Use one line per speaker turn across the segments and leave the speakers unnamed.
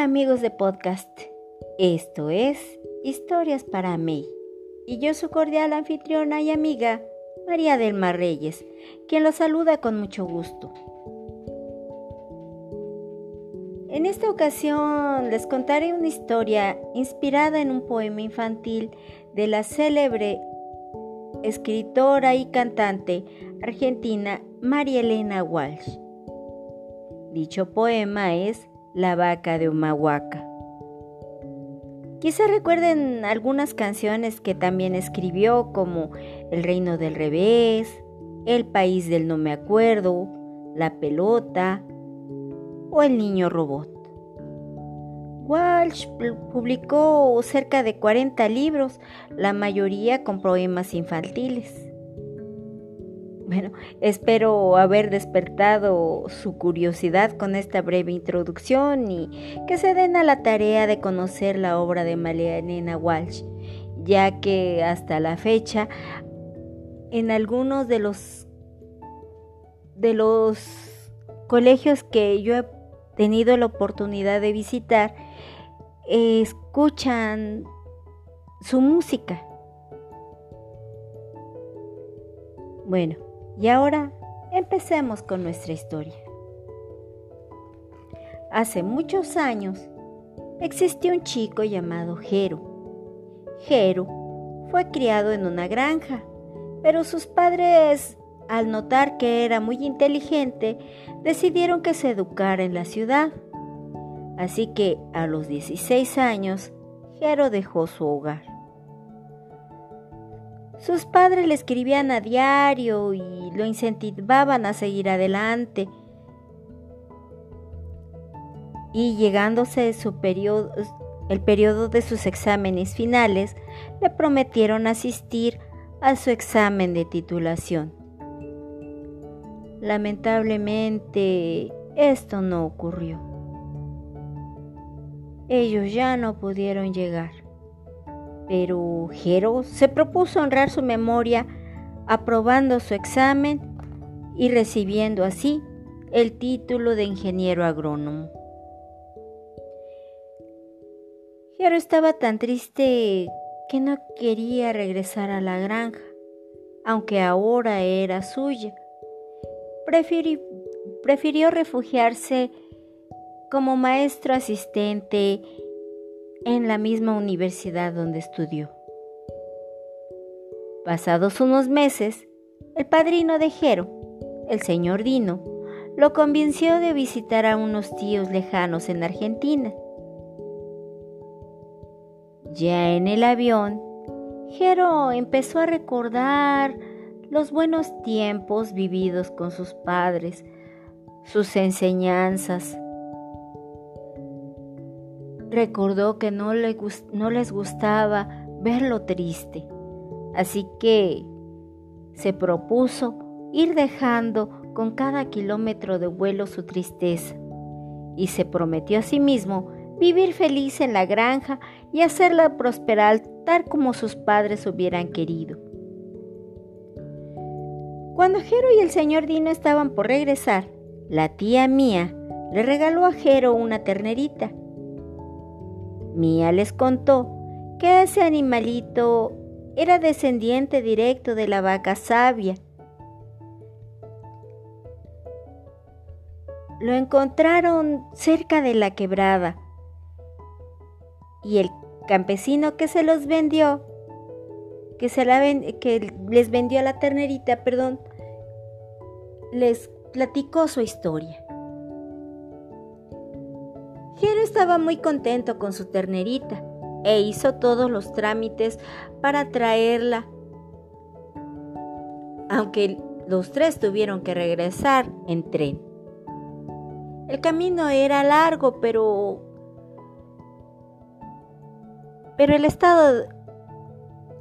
Amigos de podcast, esto es Historias para mí y yo su cordial anfitriona y amiga María del Mar Reyes, quien los saluda con mucho gusto. En esta ocasión les contaré una historia inspirada en un poema infantil de la célebre escritora y cantante argentina María Elena Walsh. Dicho poema es La vaca de Humahuaca. Quizá recuerden algunas canciones que también escribió como El reino del revés, El país del no me acuerdo, La pelota o El niño robot. Walsh publicó cerca de 40 libros, la mayoría con poemas infantiles. Bueno, espero haber despertado su curiosidad con esta breve introducción y que se den a la tarea de conocer la obra de Marianena Walsh, ya que hasta la fecha en algunos de los de los colegios que yo he tenido la oportunidad de visitar escuchan su música. Bueno, y ahora empecemos con nuestra historia. Hace muchos años existió un chico llamado Jero. Jero fue criado en una granja, pero sus padres, al notar que era muy inteligente, decidieron que se educara en la ciudad. Así que a los 16 años, Jero dejó su hogar. Sus padres le escribían a diario y lo incentivaban a seguir adelante. Y llegándose su periodo, el periodo de sus exámenes finales, le prometieron asistir a su examen de titulación. Lamentablemente, esto no ocurrió. Ellos ya no pudieron llegar pero Jero se propuso honrar su memoria aprobando su examen y recibiendo así el título de ingeniero agrónomo. Jero estaba tan triste que no quería regresar a la granja, aunque ahora era suya. Prefirió, prefirió refugiarse como maestro asistente en la misma universidad donde estudió. Pasados unos meses, el padrino de Jero, el señor Dino, lo convenció de visitar a unos tíos lejanos en Argentina. Ya en el avión, Jero empezó a recordar los buenos tiempos vividos con sus padres, sus enseñanzas, recordó que no, no les gustaba verlo triste, así que se propuso ir dejando con cada kilómetro de vuelo su tristeza y se prometió a sí mismo vivir feliz en la granja y hacerla prosperar tal como sus padres hubieran querido. Cuando Jero y el señor Dino estaban por regresar, la tía mía le regaló a Jero una ternerita Mía les contó que ese animalito era descendiente directo de la vaca sabia. Lo encontraron cerca de la quebrada y el campesino que se los vendió, que, se la les vendió a la ternerita, perdón, les platicó su historia. Jero estaba muy contento con su ternerita e hizo todos los trámites para traerla. Aunque los tres tuvieron que regresar en tren. El camino era largo, pero pero el estado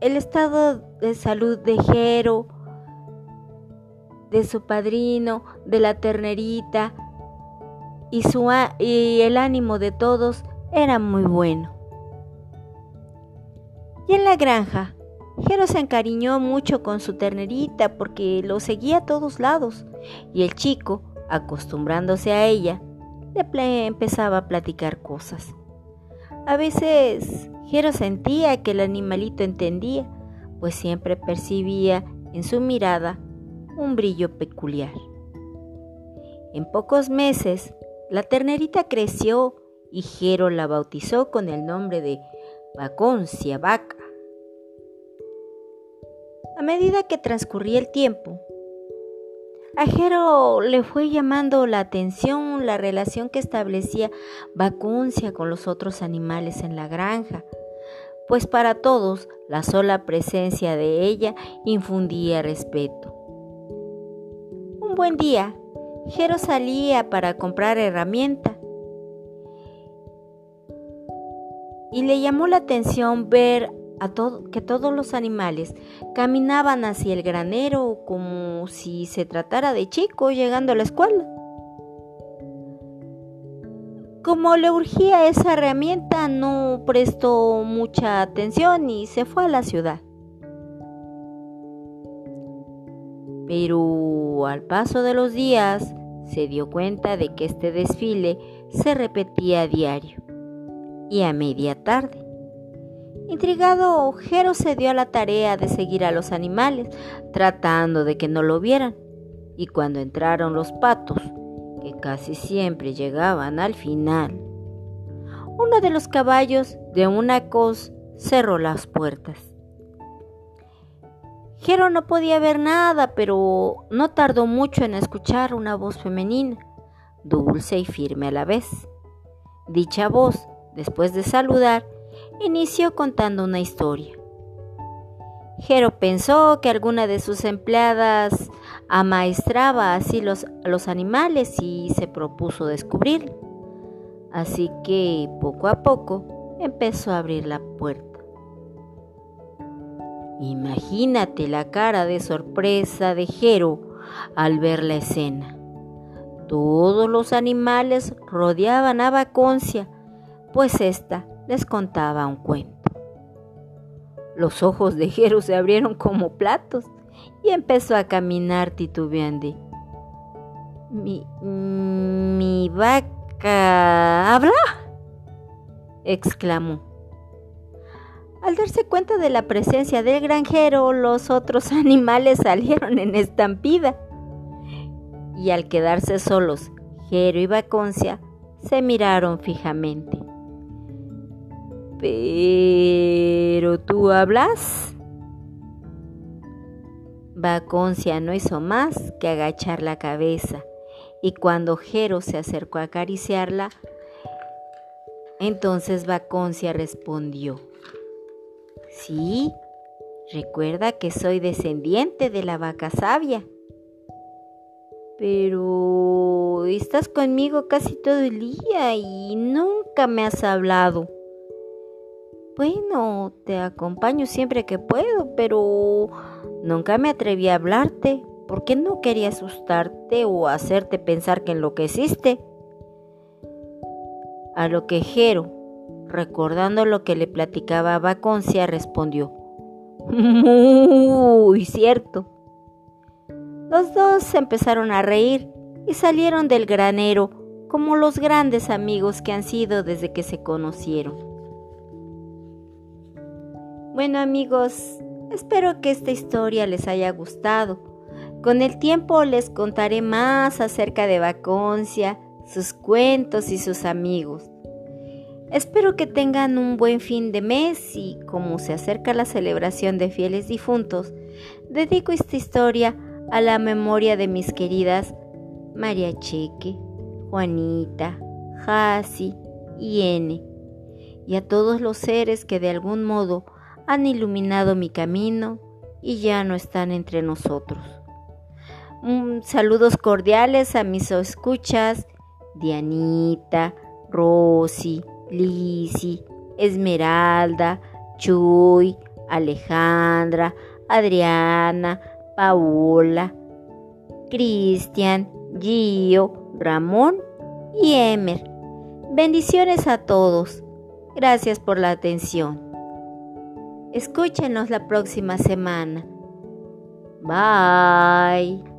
el estado de salud de Jero, de su padrino, de la ternerita y, su, y el ánimo de todos era muy bueno. Y en la granja, Jero se encariñó mucho con su ternerita porque lo seguía a todos lados y el chico, acostumbrándose a ella, le empezaba a platicar cosas. A veces Jero sentía que el animalito entendía, pues siempre percibía en su mirada un brillo peculiar. En pocos meses, la ternerita creció y Jero la bautizó con el nombre de Vaconcia Vaca. A medida que transcurría el tiempo, a Jero le fue llamando la atención la relación que establecía Vacuncia con los otros animales en la granja, pues para todos la sola presencia de ella infundía respeto. Un buen día, Jero salía para comprar herramienta y le llamó la atención ver que todos los animales caminaban hacia el granero como si se tratara de chicos llegando a la escuela. Como le urgía esa herramienta, no prestó mucha atención y se fue a la ciudad. Pero al paso de los días se dio cuenta de que este desfile se repetía a diario y a media tarde. Intrigado, Jero se dio a la tarea de seguir a los animales, tratando de que no lo vieran. Y cuando entraron los patos, que casi siempre llegaban al final, uno de los caballos de una cos cerró las puertas. Jero no podía ver nada, pero no tardó mucho en escuchar una voz femenina, dulce y firme a la vez. Dicha voz, después de saludar, inició contando una historia. Jero pensó que alguna de sus empleadas amaestraba así los, los animales y se propuso descubrirlo. Así que poco a poco empezó a abrir la puerta. Imagínate la cara de sorpresa de Jero al ver la escena. Todos los animales rodeaban a Vaconcia, pues ésta les contaba un cuento. Los ojos de Jero se abrieron como platos y empezó a caminar titubeando. Mi, mi vaca habla, exclamó. Al darse cuenta de la presencia del granjero, los otros animales salieron en estampida. Y al quedarse solos, Jero y Vaconcia se miraron fijamente. Pero tú hablas. Vaconcia no hizo más que agachar la cabeza y cuando Jero se acercó a acariciarla, entonces Vaconcia respondió, Sí, recuerda que soy descendiente de la vaca sabia. Pero estás conmigo casi todo el día y nunca me has hablado. Bueno, te acompaño siempre que puedo, pero nunca me atreví a hablarte porque no quería asustarte o hacerte pensar que enloqueciste. A lo que Jero, recordando lo que le platicaba a Vaconcia, respondió, Muy cierto. Los dos empezaron a reír y salieron del granero como los grandes amigos que han sido desde que se conocieron. Bueno amigos, espero que esta historia les haya gustado. Con el tiempo les contaré más acerca de Vaconcia, sus cuentos y sus amigos. Espero que tengan un buen fin de mes y como se acerca la celebración de fieles difuntos, dedico esta historia a la memoria de mis queridas María Cheque, Juanita, Jasi y N, y a todos los seres que de algún modo han iluminado mi camino y ya no están entre nosotros. saludos cordiales a mis escuchas, Dianita, Rosy, Lisi, Esmeralda, Chuy, Alejandra, Adriana, Paola, Cristian, Gio, Ramón y Emer. Bendiciones a todos. Gracias por la atención. Escúchenos la próxima semana. Bye.